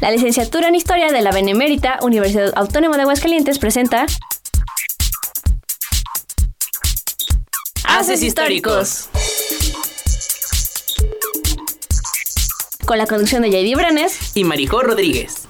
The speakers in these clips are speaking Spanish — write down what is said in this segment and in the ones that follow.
La licenciatura en Historia de la Benemérita Universidad Autónoma de Aguascalientes presenta Haces Históricos. Con la conducción de J.D. Brenes y Maricó Rodríguez.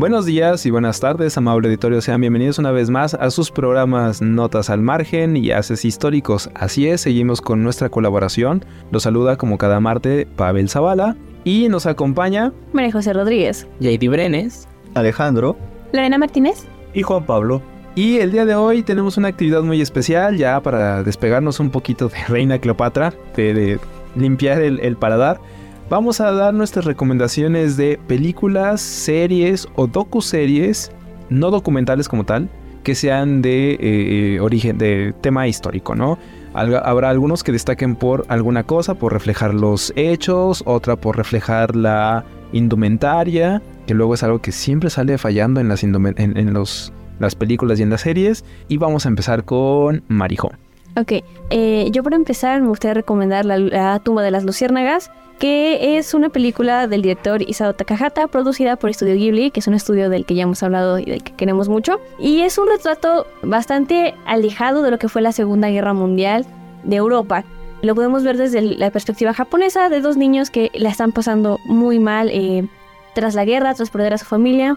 Buenos días y buenas tardes, amable auditorio. Sean bienvenidos una vez más a sus programas Notas al Margen y Haces Históricos. Así es, seguimos con nuestra colaboración. Los saluda como cada martes Pavel Zavala y nos acompaña María José Rodríguez, JD Brenes, Alejandro, Lorena Martínez y Juan Pablo. Y el día de hoy tenemos una actividad muy especial ya para despegarnos un poquito de Reina Cleopatra, de, limpiar el, el paladar vamos a dar nuestras recomendaciones de películas, series o docuseries, no documentales como tal, que sean de eh, origen, de tema histórico, ¿no? Habrá algunos que destaquen por alguna cosa, por reflejar los hechos, otra por reflejar la indumentaria, que luego es algo que siempre sale fallando en las, en, los, las películas y en las series. Y vamos a empezar con Marijo. Ok, eh, yo para empezar me gustaría recomendar la tumba de las luciérnagas que es una película del director Isao Takahata, producida por Estudio Ghibli, que es un estudio del que ya hemos hablado y del que queremos mucho. Y es un retrato bastante alejado de lo que fue la Segunda Guerra Mundial de Europa. Lo podemos ver desde la perspectiva japonesa de dos niños que la están pasando muy mal eh, tras la guerra, tras perder a su familia.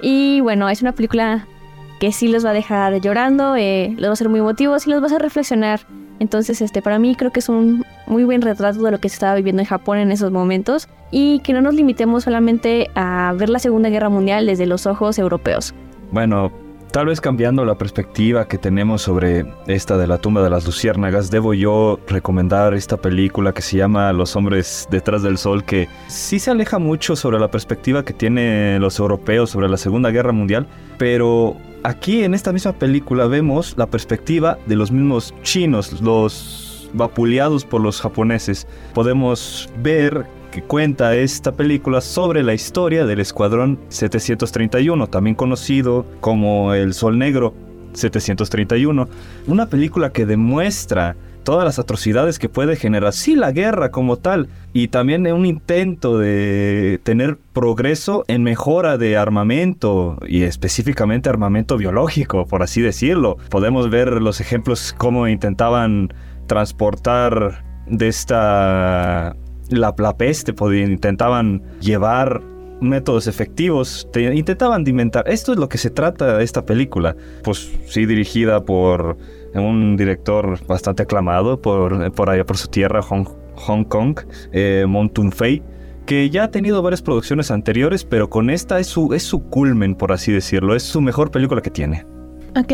Y bueno, es una película que sí los va a dejar llorando, eh, los va a hacer muy emotivos y los va a hacer reflexionar entonces, este, para mí creo que es un muy buen retrato de lo que se estaba viviendo en Japón en esos momentos y que no nos limitemos solamente a ver la Segunda Guerra Mundial desde los ojos europeos. Bueno, tal vez cambiando la perspectiva que tenemos sobre esta de la tumba de las luciérnagas, debo yo recomendar esta película que se llama Los hombres detrás del sol, que sí se aleja mucho sobre la perspectiva que tienen los europeos sobre la Segunda Guerra Mundial, pero aquí en esta misma película vemos la perspectiva de los mismos chinos, los vapuleados por los japoneses. Podemos ver que cuenta esta película sobre la historia del Escuadrón 731, también conocido como El Sol Negro 731. Una película que demuestra todas las atrocidades que puede generar, sí, la guerra como tal, y también un intento de tener progreso en mejora de armamento, y específicamente armamento biológico, por así decirlo. Podemos ver los ejemplos cómo intentaban transportar de esta... La, peste, intentaban llevar métodos efectivos, intentaban inventar. Esto es lo que se trata de esta película. Pues sí, dirigida por un director bastante aclamado por, por allá por su tierra, Hong, Hong Kong, eh, Fei, que ya ha tenido varias producciones anteriores, pero con esta es su, es su culmen, por así decirlo, es su mejor película que tiene. Ok,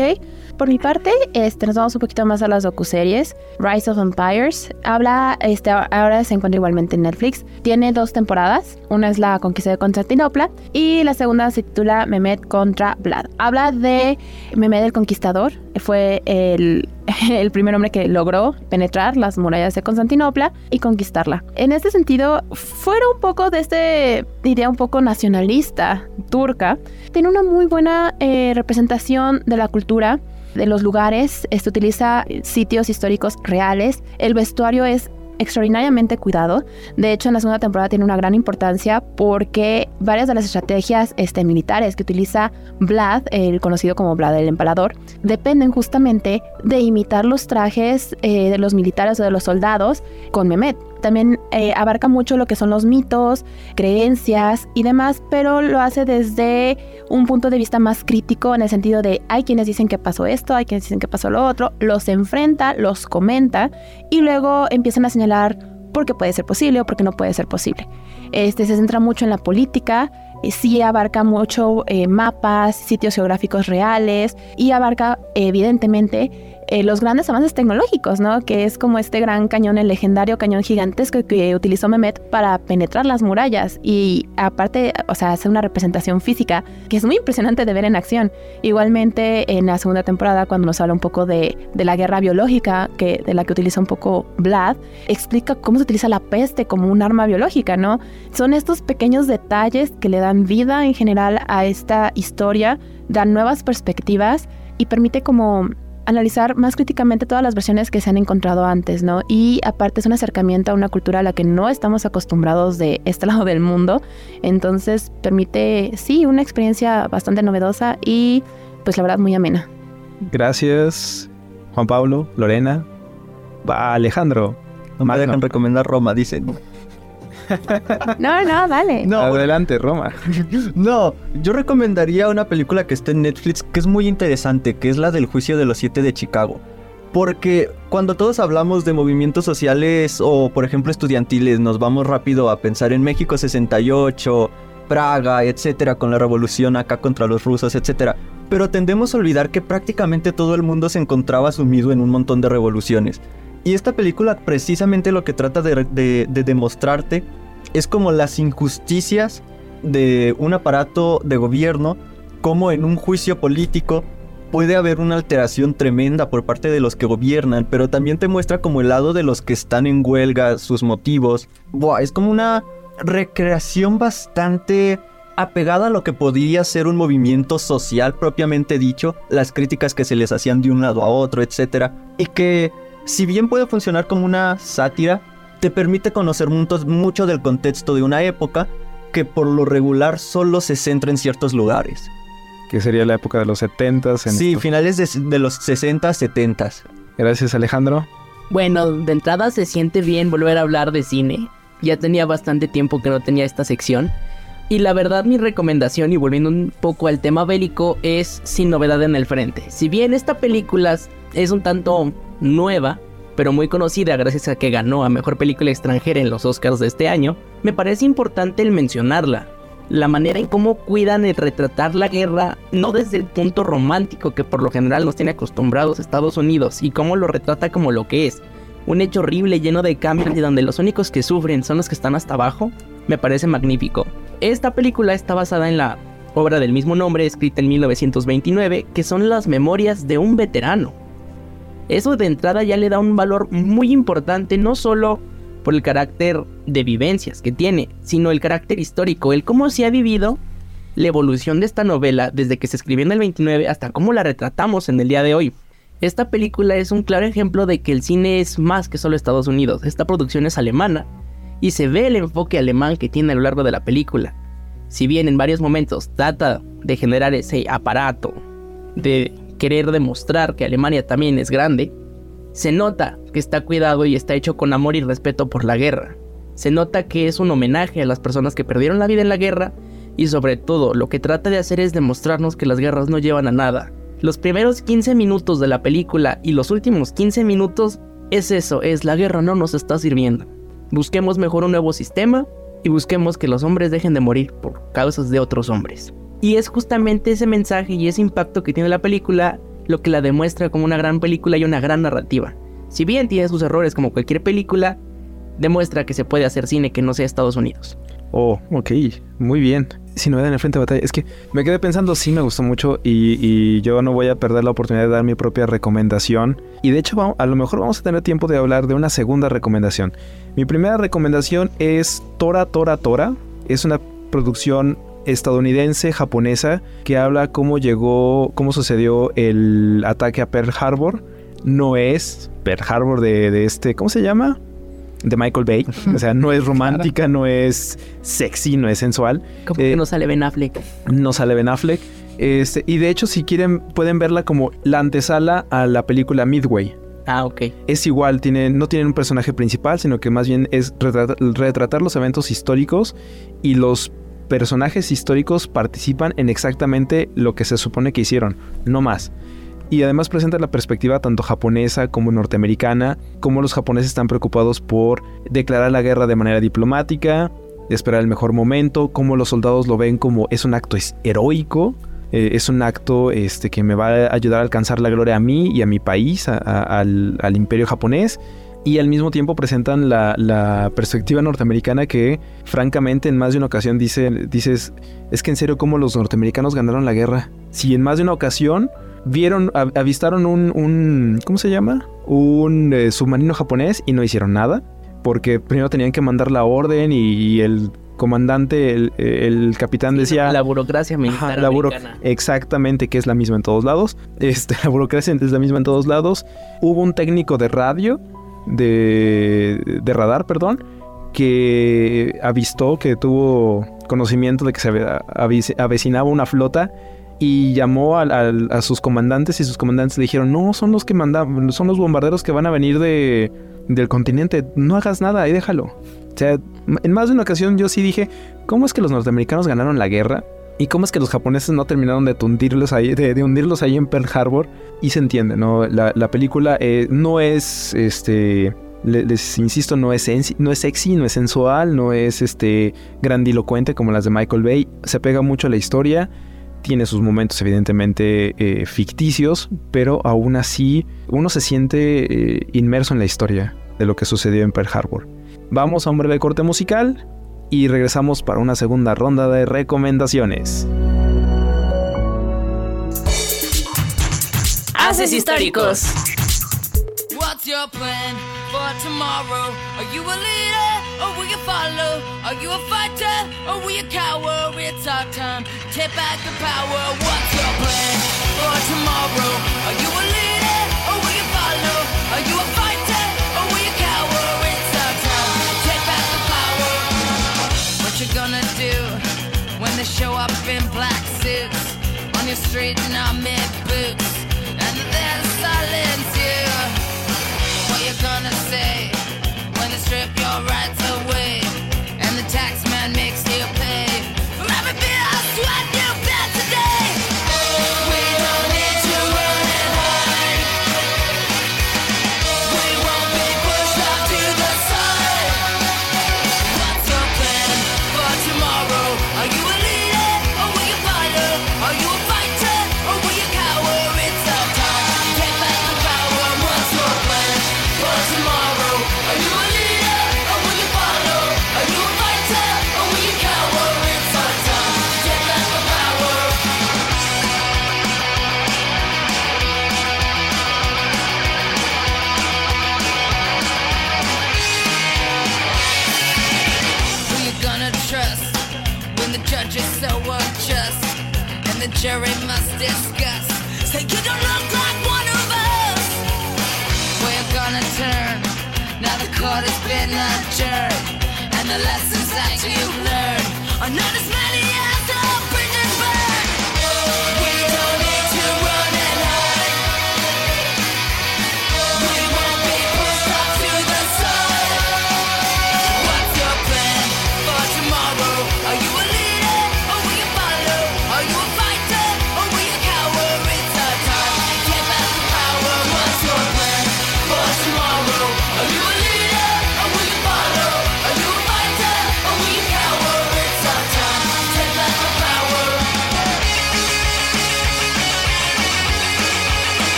por mi parte, este, nos vamos un poquito más a las docuseries. Rise of Empires habla, este, ahora se encuentra igualmente en Netflix. Tiene dos temporadas. Una es la conquista de Constantinopla y la segunda se titula Mehmed contra Vlad. Habla de Mehmed el Conquistador. Fue el, el primer hombre que logró penetrar las murallas de Constantinopla y conquistarla. En este sentido, fuera un poco de este idea un poco nacionalista turca, tiene una muy buena eh, representación de la cultura de los lugares, este utiliza sitios históricos reales, el vestuario es extraordinariamente cuidado. De hecho, en la segunda temporada tiene una gran importancia porque varias de las estrategias este, militares que utiliza Vlad, el conocido como Vlad el Empalador, dependen justamente de imitar los trajes eh, de los militares o de los soldados con Mehmet. También eh, abarca mucho lo que son los mitos, creencias y demás, pero lo hace desde un punto de vista más crítico en el sentido de hay quienes dicen que pasó esto, hay quienes dicen que pasó lo otro, los enfrenta, los comenta y luego empiezan a señalar por qué puede ser posible o por qué no puede ser posible. Este se centra mucho en la política, eh, sí abarca mucho eh, mapas, sitios geográficos reales y abarca evidentemente eh, los grandes avances tecnológicos, ¿no? Que es como este gran cañón, el legendario cañón gigantesco que utilizó Mehmet para penetrar las murallas y aparte, o sea, hace una representación física que es muy impresionante de ver en acción. Igualmente en la segunda temporada, cuando nos habla un poco de, de la guerra biológica, que, de la que utiliza un poco Vlad, explica cómo se utiliza la peste como un arma biológica, ¿no? Son estos pequeños detalles que le dan vida en general a esta historia, dan nuevas perspectivas y permite como analizar más críticamente todas las versiones que se han encontrado antes, ¿no? Y aparte es un acercamiento a una cultura a la que no estamos acostumbrados de este lado del mundo, entonces permite, sí, una experiencia bastante novedosa y pues la verdad muy amena. Gracias, Juan Pablo, Lorena, va Alejandro. No me dejan recomendar Roma, dicen. No, no, dale. No, Adelante, Roma. no, yo recomendaría una película que está en Netflix que es muy interesante, que es la del juicio de los siete de Chicago. Porque cuando todos hablamos de movimientos sociales o por ejemplo estudiantiles, nos vamos rápido a pensar en México 68, Praga, etcétera, con la revolución acá contra los rusos, etcétera. Pero tendemos a olvidar que prácticamente todo el mundo se encontraba sumido en un montón de revoluciones. Y esta película precisamente lo que trata de, de- de demostrarte es como las injusticias de un aparato de gobierno, como en un juicio político puede haber una alteración tremenda por parte de los que gobiernan, pero también te muestra como el lado de los que están en huelga, sus motivos. Buah, es como una recreación bastante apegada a lo que podría ser un movimiento social propiamente dicho, las críticas que se les hacían de un lado a otro, etc. Y que, si bien puede funcionar como una sátira, te permite conocer mucho, mucho del contexto de una época que por lo regular solo se centra en ciertos lugares. Que sería la época de los 70 Sí, finales de, de los 60, 70. Gracias, Alejandro. Bueno, de entrada se siente bien volver a hablar de cine. Ya tenía bastante tiempo que no tenía esta sección. Y la verdad mi recomendación, y volviendo un poco al tema bélico, es Sin novedad en el frente. Si bien esta película es un tanto nueva, pero muy conocida gracias a que ganó a Mejor Película Extranjera en los Oscars de este año, me parece importante el mencionarla. La manera en cómo cuidan el retratar la guerra, no desde el punto romántico que por lo general nos tiene acostumbrados Estados Unidos, y cómo lo retrata como lo que es, un hecho horrible lleno de cambios y donde los únicos que sufren son los que están hasta abajo, me parece magnífico. Esta película está basada en la obra del mismo nombre escrita en 1929, que son las memorias de un veterano. Eso de entrada ya le da un valor muy importante, no solo por el carácter de vivencias que tiene, sino el carácter histórico, el cómo se ha vivido la evolución de esta novela desde que se escribió en el 29 hasta cómo la retratamos en el día de hoy. Esta película es un claro ejemplo de que el cine es más que solo Estados Unidos. Esta producción es alemana y se ve el enfoque alemán que tiene a lo largo de la película. Si bien en varios momentos trata de generar ese aparato, de querer demostrar que Alemania también es grande, se nota que está cuidado y está hecho con amor y respeto por la guerra. Se nota que es un homenaje a las personas que perdieron la vida en la guerra y sobre todo lo que trata de hacer es demostrarnos que las guerras no llevan a nada. Los primeros 15 minutos de la película y los últimos 15 minutos es eso, es la guerra no nos está sirviendo. Busquemos mejor un nuevo sistema y busquemos que los hombres dejen de morir por causas de otros hombres. Y es justamente ese mensaje y ese impacto que tiene la película lo que la demuestra como una gran película y una gran narrativa. Si bien tiene sus errores como cualquier película, demuestra que se puede hacer cine que no sea Estados Unidos. Oh, ok, muy bien. Si no en el frente de batalla, es que me quedé pensando, sí me gustó mucho y, yo no voy a perder la oportunidad de dar mi propia recomendación. Y de hecho, a lo mejor vamos a tener tiempo de hablar de una segunda recomendación. Mi primera recomendación es Tora Tora Tora. Es una producción estadounidense, japonesa, que habla cómo llegó, cómo sucedió el ataque a Pearl Harbor. No es Pearl Harbor de, de este, ¿cómo se llama? De Michael Bay. O sea, no es romántica, no es sexy, no es sensual. Como Eh, que no sale Ben Affleck. No sale Ben Affleck. Este, y de hecho, si quieren, pueden verla como la antesala a la película Midway. Ah, ok. Es igual, tiene, no tienen un personaje principal, sino que más bien es retratar, retratar los eventos históricos y los personajes históricos participan en exactamente lo que se supone que hicieron, no más. Y además presenta la perspectiva tanto japonesa como norteamericana, como los japoneses están preocupados por declarar la guerra de manera diplomática, esperar el mejor momento, cómo los soldados lo ven como es un acto heroico, eh, es un acto este, que me va a ayudar a alcanzar la gloria a mí y a mi país, al imperio japonés. Y al mismo tiempo presentan la, la perspectiva norteamericana que, francamente, en más de una ocasión dice, dices, es que en serio, ¿cómo los norteamericanos ganaron la guerra? Si en más de una ocasión vieron, avistaron un, un ¿cómo se llama? Un eh, submarino japonés y no hicieron nada. Porque primero tenían que mandar la orden y, y el comandante, el, el capitán decía... La burocracia militar Ajá, la buro- americana. Exactamente, que es la misma en todos lados. Este, la burocracia es la misma en todos lados. Hubo un técnico de radio, de, de radar, perdón, que avistó, que tuvo conocimiento de que se avecinaba una flota y llamó al- al- a sus comandantes y sus comandantes le dijeron, no, son los que mandan, son los bombarderos que van a venir de, del continente, no hagas nada, ahí déjalo. O sea, en más de una ocasión yo sí dije, ¿cómo es que los norteamericanos ganaron la guerra? ¿Y cómo es que los japoneses no terminaron de hundirlos ahí, de, hundirlos ahí en Pearl Harbor? Y se entiende, ¿no? La, la película eh, no es, este, le- les insisto, no es, no es sexy, no es sensual, no es, este, grandilocuente como las de Michael Bay. Se pega mucho a la historia, tiene sus momentos evidentemente eh, ficticios, pero aún así uno se siente eh, inmerso en la historia de lo que sucedió en Pearl Harbor. Vamos a un breve corte musical y regresamos para una segunda ronda de recomendaciones. Haces históricos. What's your plan for tomorrow? Are you a leader or will you follow? Are you a fighter or will you cower? It's our time. Take back the power. What's your plan for tomorrow? Are you a leader in black suits. On your street in mid boots. And then silence you? What you gonna say? When they strip your rights away. And the tax man makes jury must discuss? Say you don't look like one of us. Where you gonna turn? Now the court has been adjourned and the lessons that you've learned are not as many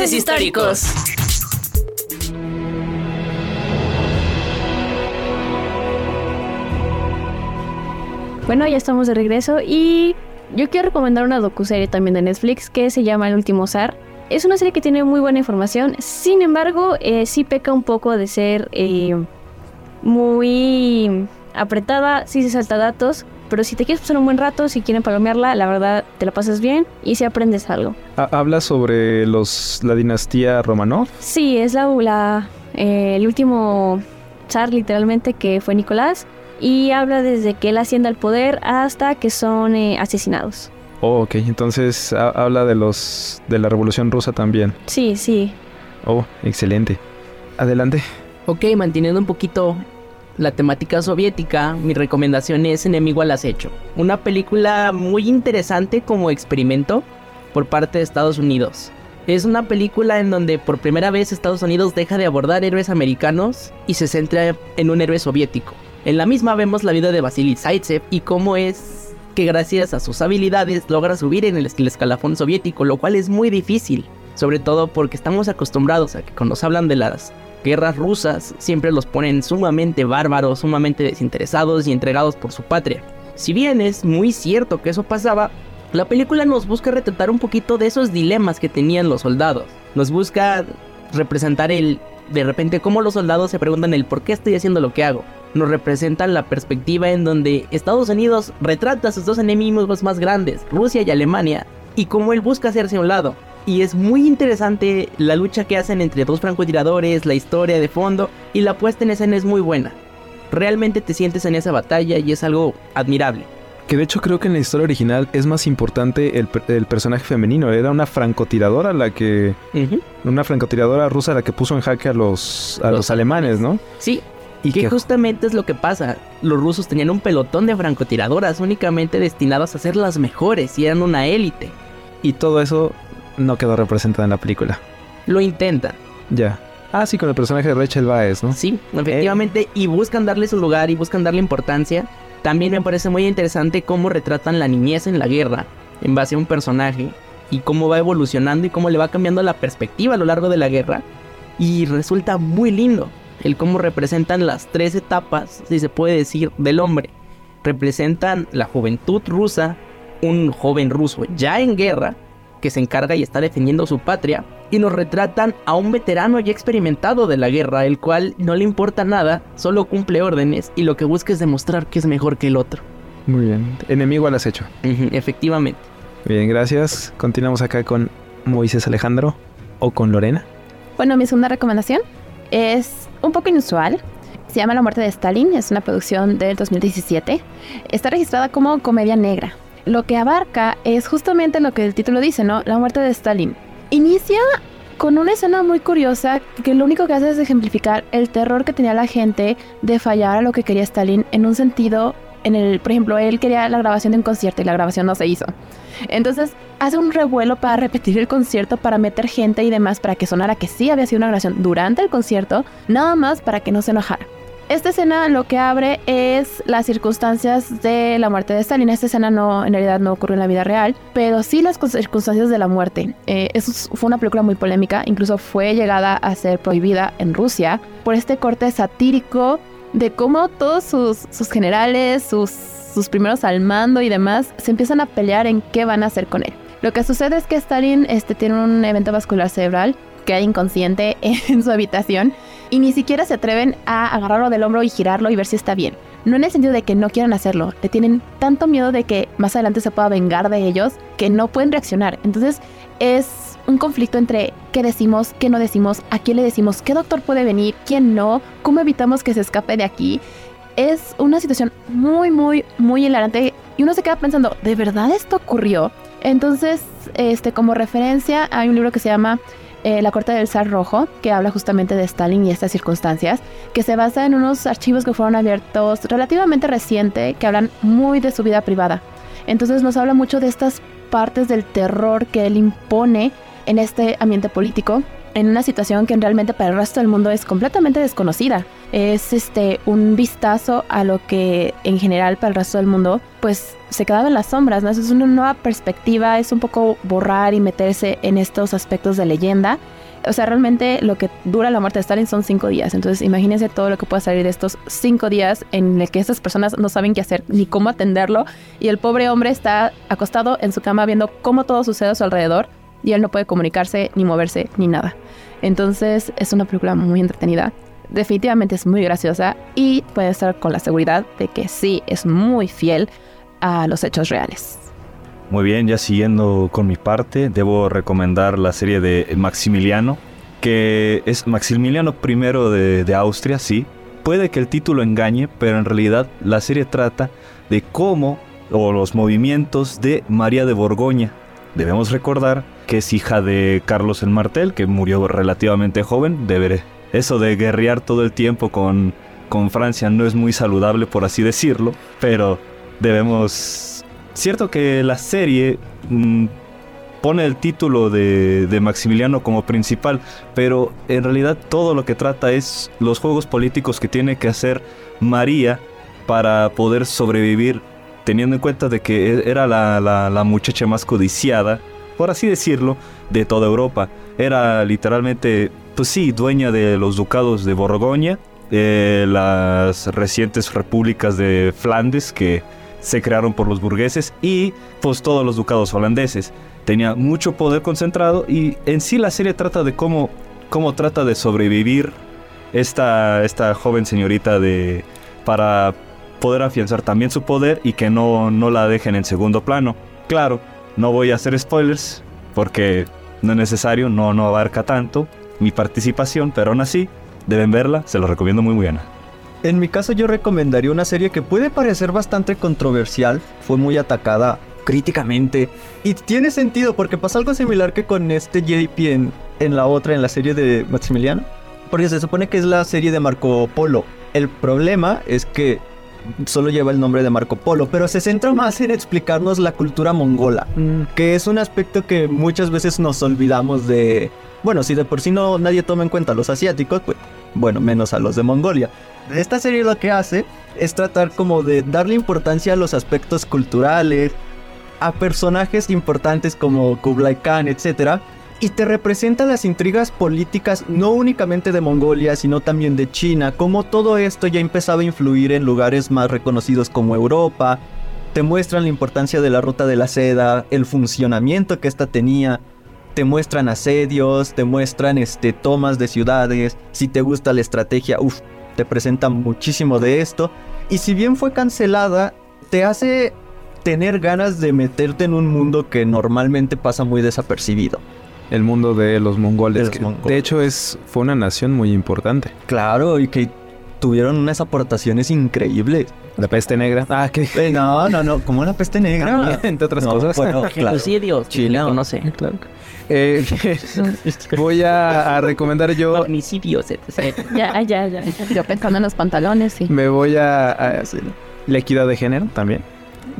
Históricos. Bueno, ya estamos de regreso y yo quiero recomendar una docuserie también de Netflix que se llama El último zar. Es una serie que tiene muy buena información, sin embargo, eh, sí peca un poco de ser eh, muy apretada, sí se salta datos, pero si te quieres pasar un buen rato, si quieren palomearla, la verdad te la pasas bien y si aprendes algo. Ha- Habla sobre los la dinastía Romanov. Sí, es la, la, eh, el último zar literalmente que fue Nicolás y habla desde que él asciende al poder hasta que son eh, asesinados. Oh, ok. Entonces ha- habla de los de la Revolución Rusa también. Sí, sí. Oh, excelente. Adelante. Ok, manteniendo un poquito la temática soviética, mi recomendación es Enemigo al Acecho. Una película muy interesante como experimento por parte de Estados Unidos. Es una película en donde por primera vez Estados Unidos deja de abordar héroes americanos y se centra en un héroe soviético. En la misma vemos la vida de Vasily Zaitsev y cómo es que gracias a sus habilidades logra subir en el escalafón soviético, lo cual es muy difícil. Sobre todo porque estamos acostumbrados a que cuando nos hablan de las guerras rusas siempre los ponen sumamente bárbaros, sumamente desinteresados y entregados por su patria. Si bien es muy cierto que eso pasaba, la película nos busca retratar un poquito de esos dilemas que tenían los soldados. Nos busca representar el de repente cómo los soldados se preguntan el por qué estoy haciendo lo que hago. Nos representan la perspectiva en donde Estados Unidos retrata a sus dos enemigos más grandes, Rusia y Alemania, y cómo él busca hacerse a un lado. Y es muy interesante la lucha que hacen entre dos francotiradores, la historia de fondo y la puesta en escena es muy buena. Realmente te sientes en esa batalla y es algo admirable. Que de hecho creo que en la historia original es más importante el, el personaje femenino. Era una francotiradora la que... Una francotiradora rusa la que puso en jaque a los, a Los los, alemanes, ¿no? Sí, Y que que justamente es lo que pasa. Los rusos tenían un pelotón de francotiradoras únicamente destinadas a ser las mejores y eran una élite. y todo eso no quedó representado en la película. Lo intentan, Ya. Ah, sí, con el personaje de Rachel Baez, ¿no? sí, efectivamente, y buscan darle su lugar y buscan darle importancia. También me parece muy interesante cómo retratan la niñez en la guerra en base a un personaje y cómo va evolucionando y cómo le va cambiando la perspectiva a lo largo de la guerra. Y resulta muy lindo el cómo representan las tres etapas, si se puede decir, del hombre. Representan la juventud rusa, un joven ruso ya en guerra, que se encarga y está defendiendo su patria, y nos retratan a un veterano ya experimentado de la guerra, el cual no le importa nada, solo cumple órdenes y lo que busca es demostrar que es mejor que el otro. Muy bien. Enemigo al acecho. Efectivamente. Bien, gracias. Continuamos acá con Moisés Alejandro o con Lorena. Bueno, mi segunda recomendación es un poco inusual. Se llama La muerte de Stalin, es una producción del 2017. Está registrada como comedia negra. Lo que abarca es justamente lo que el título dice, ¿no? La muerte de Stalin. Inicia con una escena muy curiosa que lo único que hace es ejemplificar el terror que tenía la gente de fallar a lo que quería Stalin en un sentido en el, por ejemplo, él quería la grabación de un concierto y la grabación no se hizo. Entonces hace un revuelo para repetir el concierto, para meter gente y demás, para que sonara que sí había sido una grabación durante el concierto, nada más para que no se enojara. Esta escena lo que abre es las circunstancias de la muerte de Stalin. Esta escena no, en realidad no ocurrió en la vida real, pero sí las circunstancias de la muerte. Eh, eso es- fue una película muy polémica, incluso fue llegada a ser prohibida en Rusia por este corte satírico de cómo todos sus, sus generales, sus, sus primeros al mando y demás, se empiezan a pelear en qué van a hacer con él. Lo que sucede es que Stalin este, tiene un evento vascular cerebral, queda inconsciente en su habitación y ni siquiera se atreven a agarrarlo del hombro y girarlo y ver si está bien. No en el sentido de que no quieran hacerlo, le tienen tanto miedo de que más adelante se pueda vengar de ellos que no pueden reaccionar. Entonces es un conflicto entre qué decimos, qué no decimos, a quién le decimos, qué doctor puede venir, quién no, cómo evitamos que se escape de aquí. Es una situación muy, muy, muy hilarante y uno se queda pensando, ¿de verdad esto ocurrió? Entonces, este, como referencia, hay un libro que se llama eh, La Corte del Zar Rojo, que habla justamente de Stalin y estas circunstancias, que se basa en unos archivos que fueron abiertos relativamente reciente, que hablan muy de su vida privada. Entonces nos habla mucho de estas partes del terror que él impone en este ambiente político, en una situación que realmente para el resto del mundo es completamente desconocida. Es este un vistazo a lo que en general para el resto del mundo pues se quedaba en las sombras, ¿no? Es una nueva perspectiva, es un poco borrar y meterse en estos aspectos de leyenda. O sea, realmente lo que dura la muerte de Stalin son cinco días. Entonces, imagínense todo lo que puede salir de estos cinco días en el que estas personas no saben qué hacer ni cómo atenderlo. Y el pobre hombre está acostado en su cama viendo cómo todo sucede a su alrededor. Y él no puede comunicarse, ni moverse, ni nada. Entonces es una película muy entretenida. Definitivamente es muy graciosa y puede estar con la seguridad de que sí es muy fiel a los hechos reales. Muy bien, ya siguiendo con mi parte, debo recomendar la serie de Maximiliano, que es Maximiliano I de, Austria, sí. Puede que el título engañe, pero en realidad la serie trata de cómo o los movimientos de María de Borgoña. Debemos recordar que es hija de Carlos el Martel, que murió relativamente joven. Deberé. Eso de guerrear todo el tiempo con, con Francia no es muy saludable, por así decirlo, pero debemos... Cierto que la serie mm, pone el título de, de, Maximiliano como principal, pero en realidad todo lo que trata es los juegos políticos que tiene que hacer María para poder sobrevivir, teniendo en cuenta de que e, era la, la, la muchacha más codiciada, por así decirlo, de toda Europa. Era literalmente, pues sí, dueña de los ducados de Borgoña, las recientes repúblicas de Flandes que se crearon por los burgueses y pues todos los ducados holandeses. Tenía mucho poder concentrado y en sí la serie trata de cómo, cómo trata de sobrevivir esta, esta joven señorita de, para poder afianzar también su poder y que no, no la dejen en segundo plano. Claro, no voy a hacer spoilers porque no es necesario, no, no abarca tanto mi participación, pero aún así deben verla, se lo recomiendo muy buena. En mi caso yo recomendaría una serie que puede parecer bastante controversial, fue muy atacada críticamente y tiene sentido porque pasa algo similar que con este JP en, en la otra, en la serie de Maximiliano, porque se supone que es la serie de Marco Polo. El problema es que solo lleva el nombre de Marco Polo, pero se centra más en explicarnos la cultura mongola, mm. que es un aspecto que muchas veces nos olvidamos de... Bueno, si de por sí no nadie toma en cuenta a los asiáticos, pues bueno, menos a los de Mongolia. Esta serie lo que hace es tratar como de darle importancia a los aspectos culturales, a personajes importantes como Kublai Khan, etc. Y te representa las intrigas políticas no únicamente de Mongolia, sino también de China, como todo esto ya empezaba a influir en lugares más reconocidos como Europa. Te muestran la importancia de la ruta de la seda, el funcionamiento que ésta tenía, te muestran asedios, te muestran este, tomas de ciudades, si te gusta la estrategia, uff, te presentan muchísimo de esto. Y si bien fue cancelada, te hace tener ganas de meterte en un mundo que normalmente pasa muy desapercibido. El mundo de los mongoles. De los que, mongoles. de hecho, es, fue una nación muy importante. Claro, y que tuvieron unas aportaciones increíbles. La peste negra. Ah, ¿qué? Eh, no, no, no, como la peste negra. Entre otras No, cosas. bueno, claro. Chile, no sé. Claro. Eh, voy a, a recomendar yo. Magnicidios, etc. Ya, ya, ya. Yo pensando en los pantalones, sí. Me voy a, a- la equidad de género también.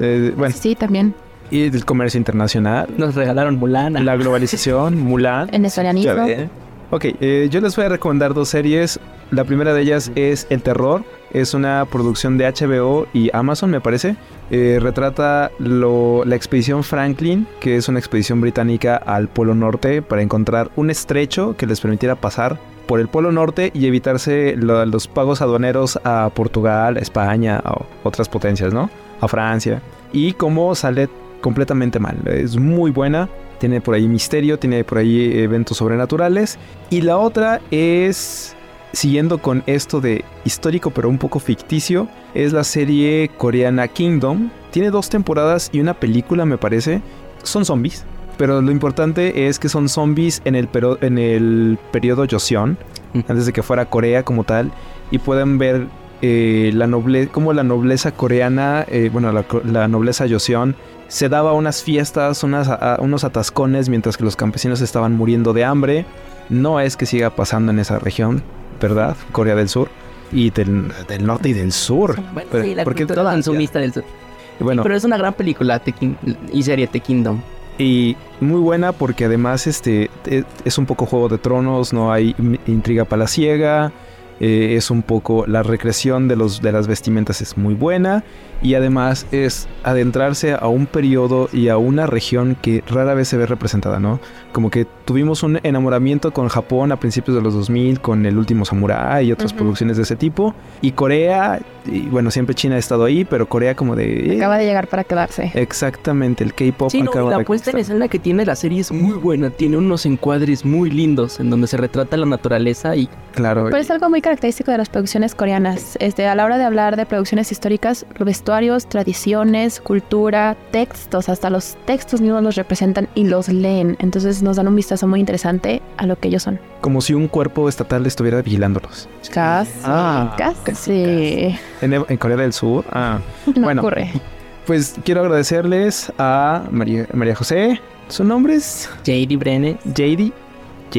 Eh, bueno, Sí, también. Y el comercio internacional, Nos regalaron Mulana. la globalización, Mulan. En historianismo. Ya ve. Ok, eh, yo les voy a recomendar dos series. La primera de ellas es El Terror. Es una producción de HBO y Amazon, me parece. Eh, retrata lo- la expedición Franklin, que es una expedición británica al Polo Norte para encontrar un estrecho que les permitiera pasar por el Polo Norte y evitarse lo- los pagos aduaneros a Portugal, a España o otras potencias, ¿no? A Francia. Y cómo sale completamente mal. Es muy buena. Tiene por ahí misterio, tiene por ahí eventos sobrenaturales. Y la otra es, siguiendo con esto de histórico pero un poco ficticio, es la serie coreana Kingdom. Tiene dos temporadas y una película me parece. Son zombies. Pero lo importante es que son zombies en el, pero- en el periodo Joseon, Mm. antes de que fuera Corea como tal, y pueden ver eh, la noble como la nobleza coreana, eh, bueno, la, nobleza Joseon, se daba unas fiestas, unas, a- unos atascones mientras que los campesinos estaban muriendo de hambre. No es que siga pasando en esa región, ¿verdad? Corea del Sur y del, del norte y del sur. Bueno, Pero- sí, la porque cultura toda- consumista del sur. Pero es una gran película The King- y serie The Kingdom. y muy buena porque además este e- es un poco Juego de Tronos, no hay intriga palaciega, eh, es un poco la recreación de los de las vestimentas es muy buena y además es adentrarse a un periodo y a una región que rara vez se ve representada, ¿no? Como que tuvimos un enamoramiento con Japón a principios de los 2000 con El último Samurai y otras Ujú. producciones de ese tipo. Y Corea, y bueno, siempre China ha estado ahí, pero Corea como de... eh, Acaba de llegar para quedarse. Exactamente, el K-pop Sí, no, acaba y la de puesta en escena que tiene la serie es muy buena. Tiene unos encuadres muy lindos en donde se retrata la naturaleza y Claro, Pero es algo muy característico de las producciones coreanas. Este, a la hora de hablar de producciones históricas, vestuarios, tradiciones, cultura, textos, hasta los textos mismos los representan y los leen. Entonces nos dan un vistazo muy interesante a lo que ellos son. como si un cuerpo estatal estuviera vigilándolos. Casi. Ah, casi. En, en Corea del Sur. Ah, No Bueno. ocurre. pues quiero agradecerles a María, María José. Su nombre es J.D. Brenner. JD.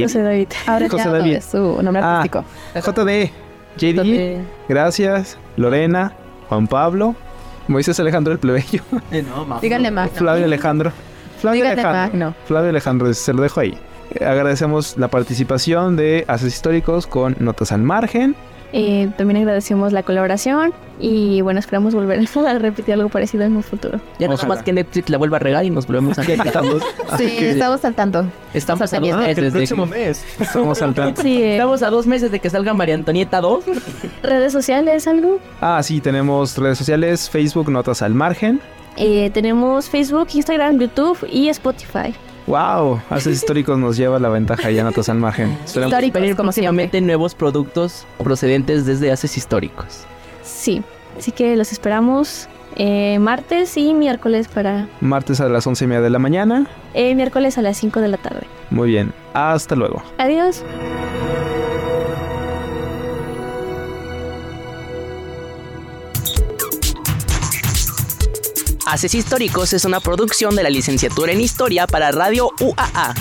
José David. Ahora José ya David. es su nombre Ah. artístico. JD. JD. Gracias. Lorena. Juan Pablo. Moisés Alejandro el plebeyo. Díganle Magno. Flavio Alejandro. Flavio Díganle Alejandro. Magno. Flavio Alejandro, se lo dejo ahí. Agradecemos la participación de Haces Históricos con Notas al Margen. Eh, también agradecemos la colaboración y bueno, esperamos volver a repetir algo parecido en un futuro. Ya Ojalá. más que Netflix la vuelva a regar y nos volvemos a Estamos, Sí, estamos al tanto. Estamos a dos Ah, que el meses de próximo mes. estamos al tanto. Sí, eh, Estamos a dos meses de que salga María Antonieta 2. redes sociales, algo. Ah, sí, tenemos redes sociales, Facebook, Notas al Margen. Eh, tenemos Facebook, Instagram, YouTube y Spotify. Wow, Haces Históricos nos lleva la ventaja ya Notas al Margen. Esperamos- Históricos, como siempre. nuevos productos procedentes desde Haces Históricos. Sí, así que los esperamos eh, martes y miércoles para... Martes a las once y media de la mañana. eh, miércoles a las 5 de la tarde. Muy bien, hasta luego. Adiós. Haces Históricos es una producción de la licenciatura en Historia para Radio UAA.